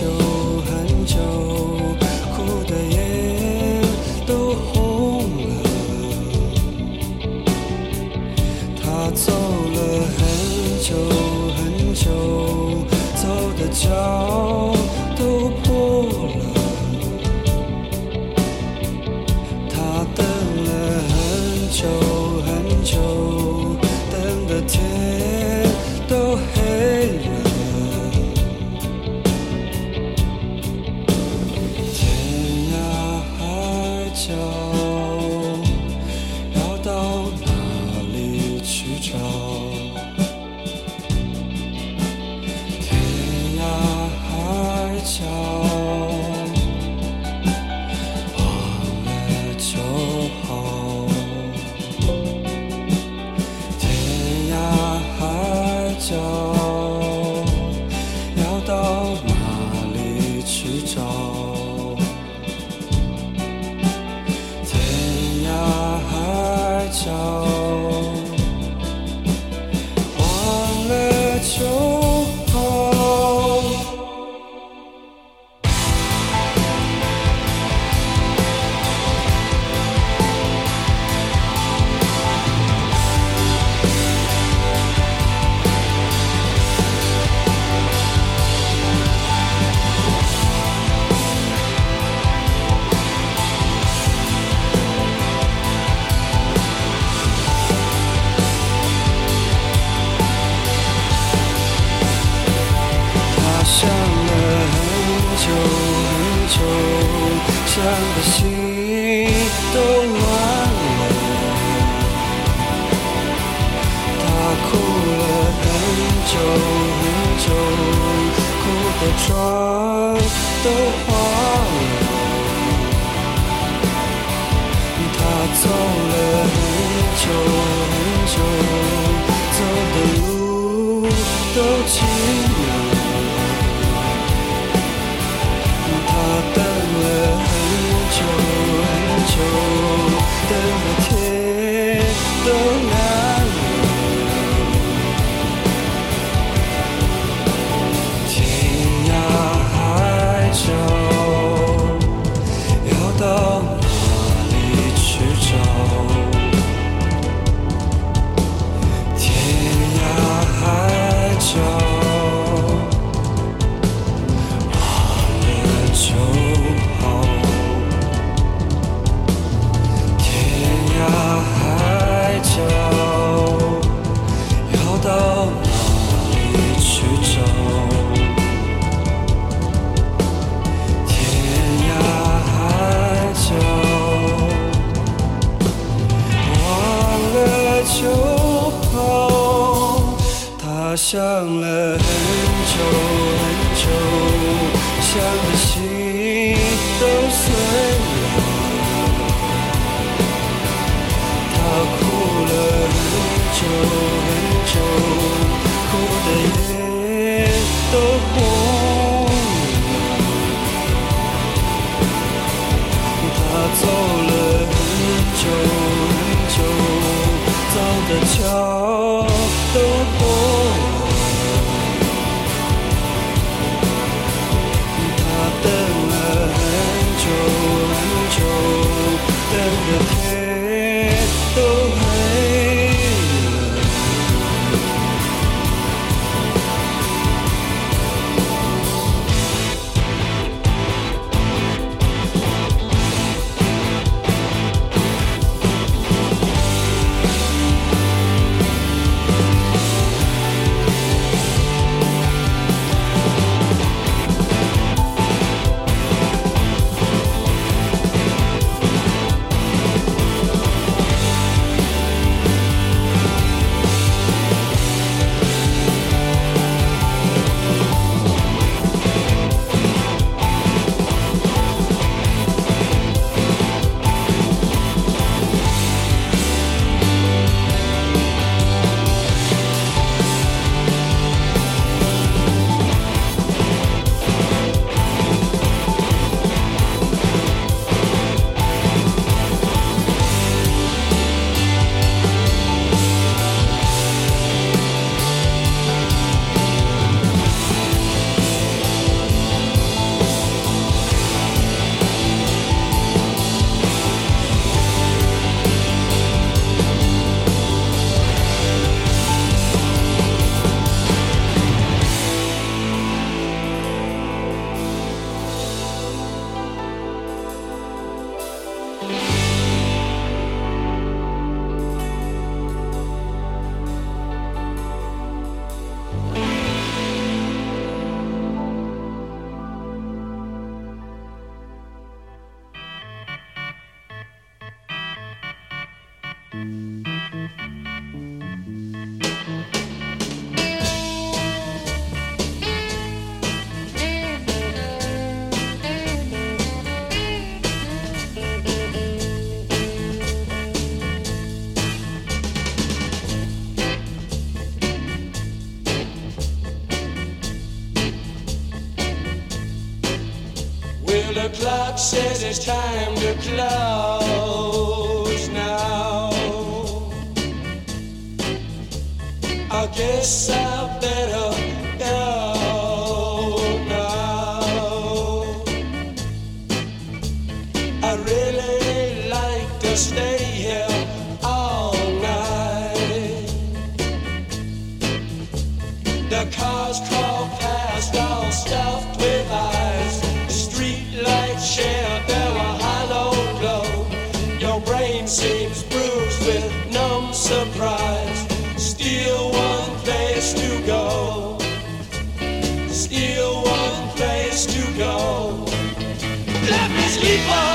yo 整个心都乱了。他哭了很久很久，哭的妆都花了。他走了很久很久，走的路都。تو در مکتبت clock says it's time to close people.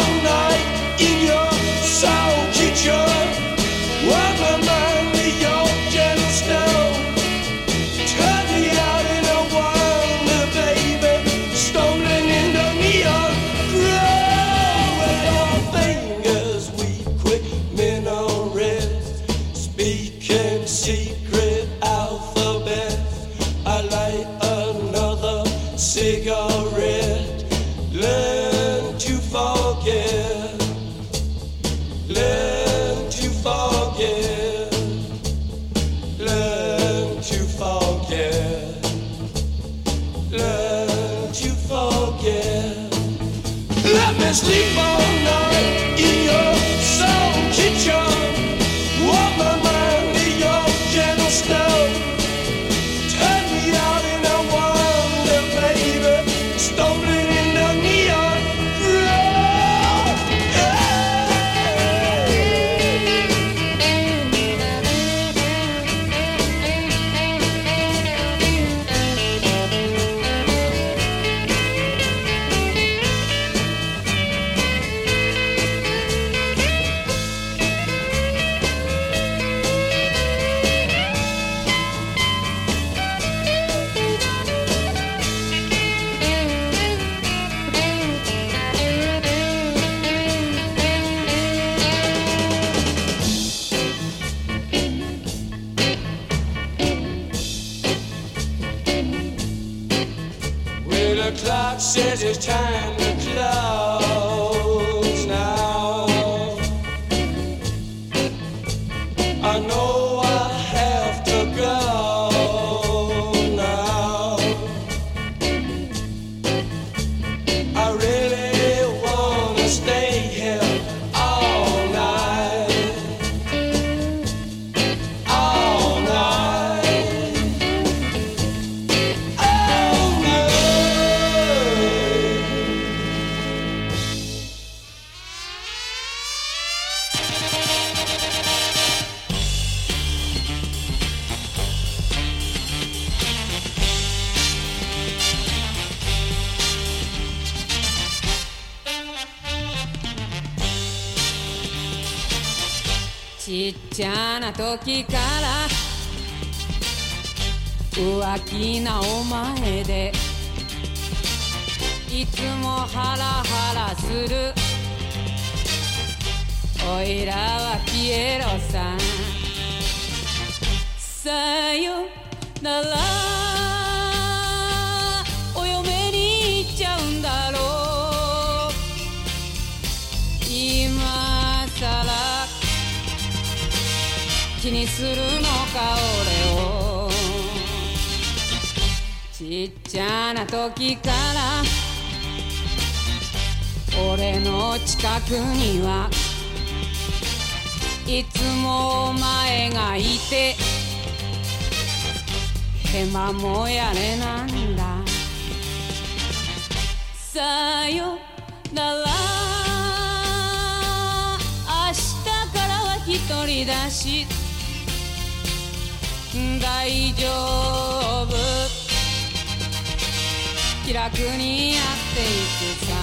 The clock says it's time to close ちっちゃな時から浮気なお前でいつもハラハラする。おいらはピエロさん。さよなら。お嫁に行っちゃうんだろう。今さら気にするのか俺をちっちゃな時から俺の近くにはいつもお前がいて。ヘマもやれなんだ。さよなら。り出し。大丈夫。気楽にやっていくさ。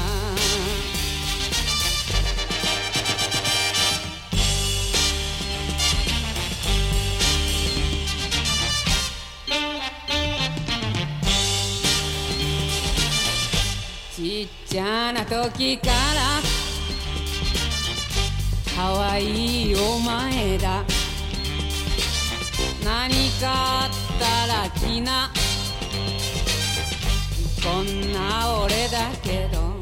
ちっちゃな時から可愛いお前だ。何かあったら来な。こんな俺だけど。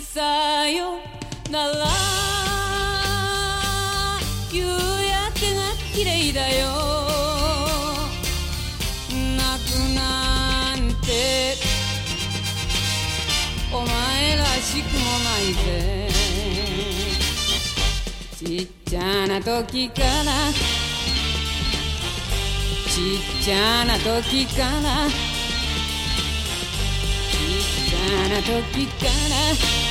さよなら。ゃな時からちっちゃな時からちっちゃな時から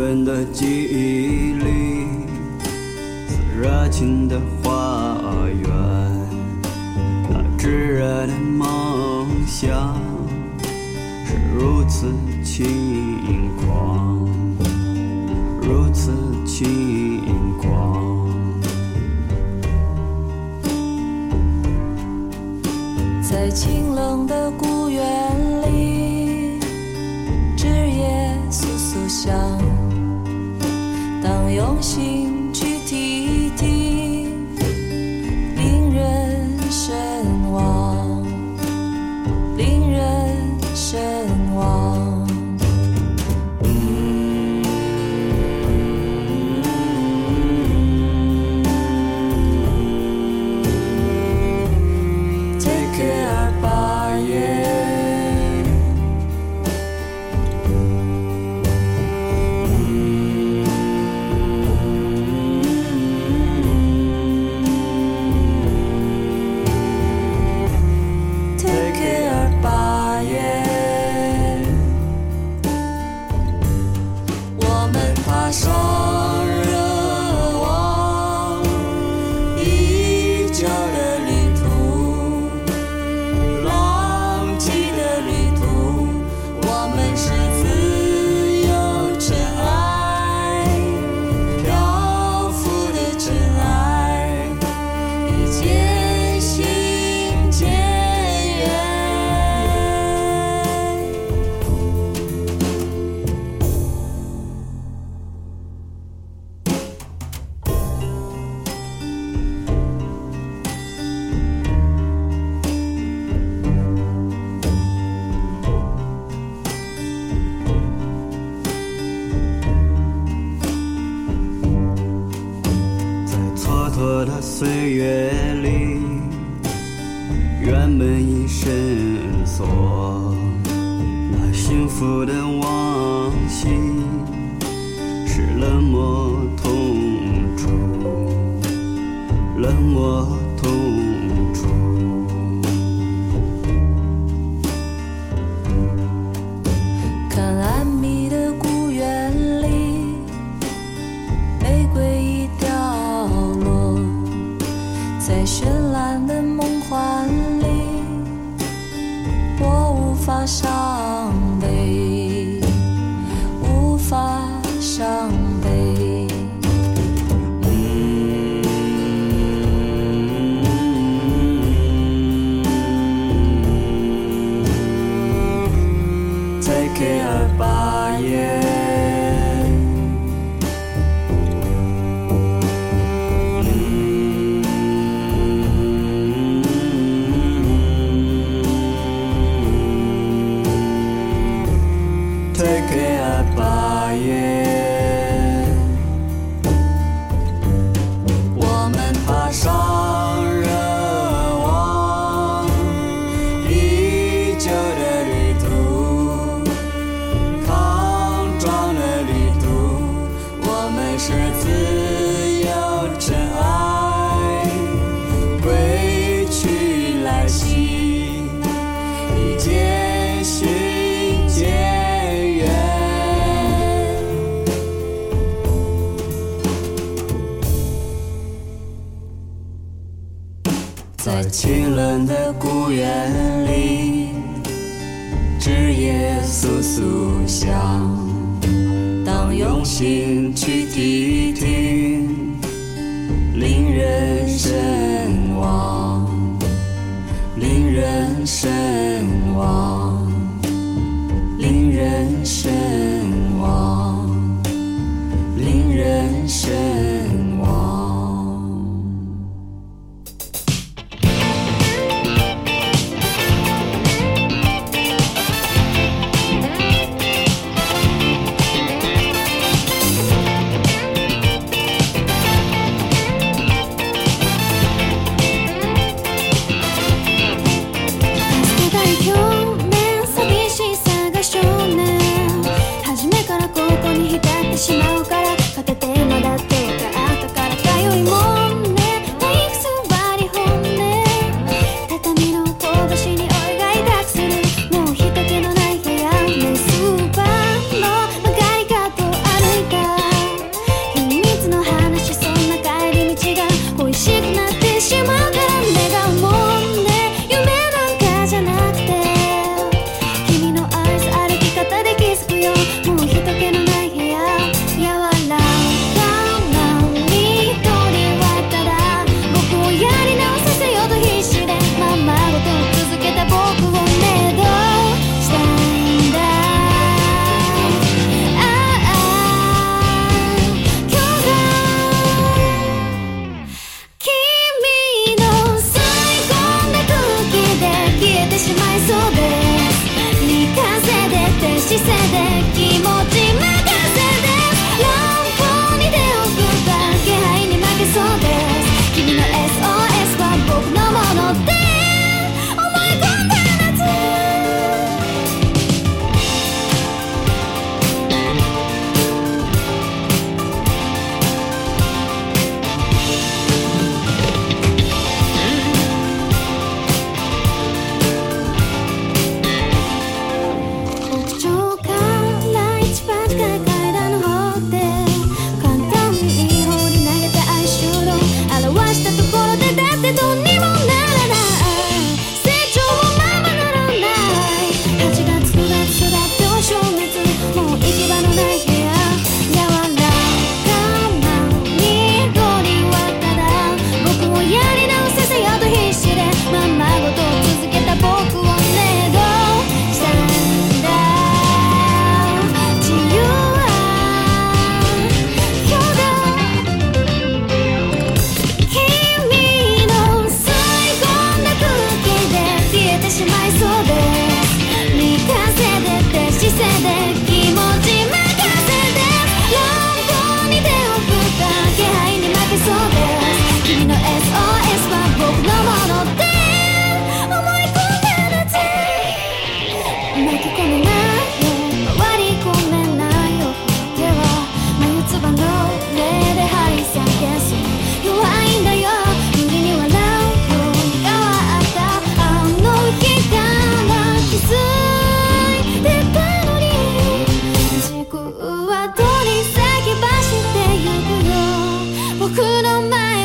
人的记忆里，是热情的花园，那炙热的梦想是如此轻狂，如此轻狂。在清冷的古园里，枝叶簌簌响。用心人 my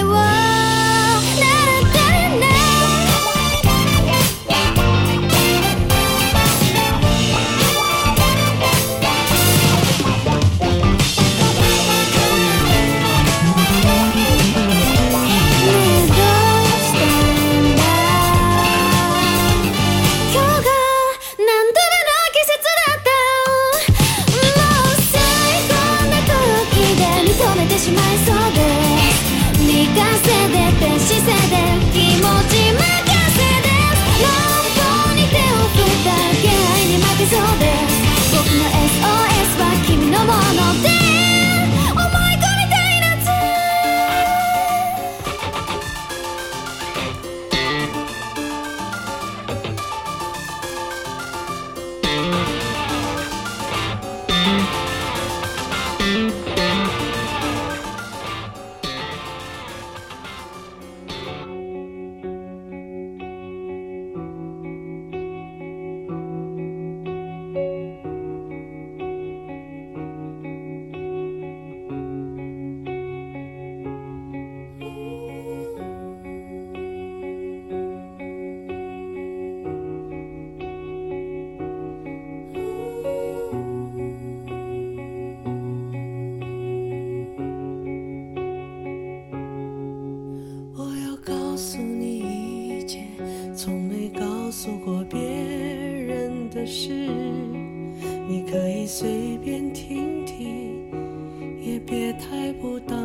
不到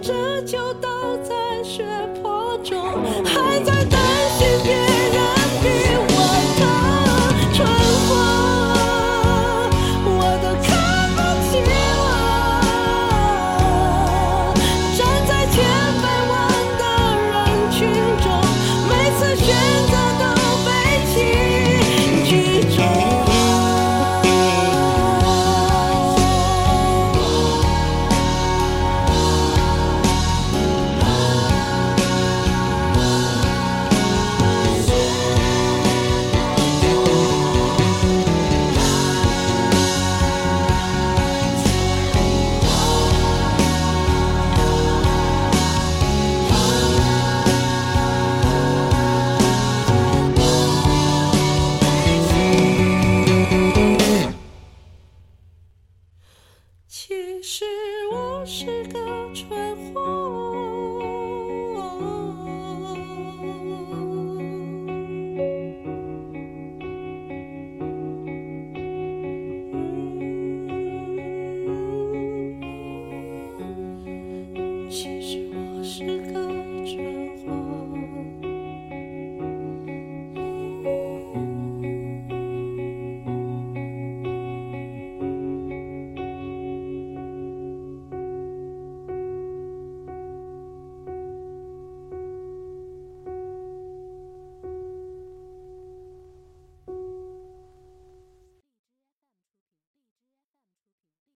这就倒在血泊中，还在。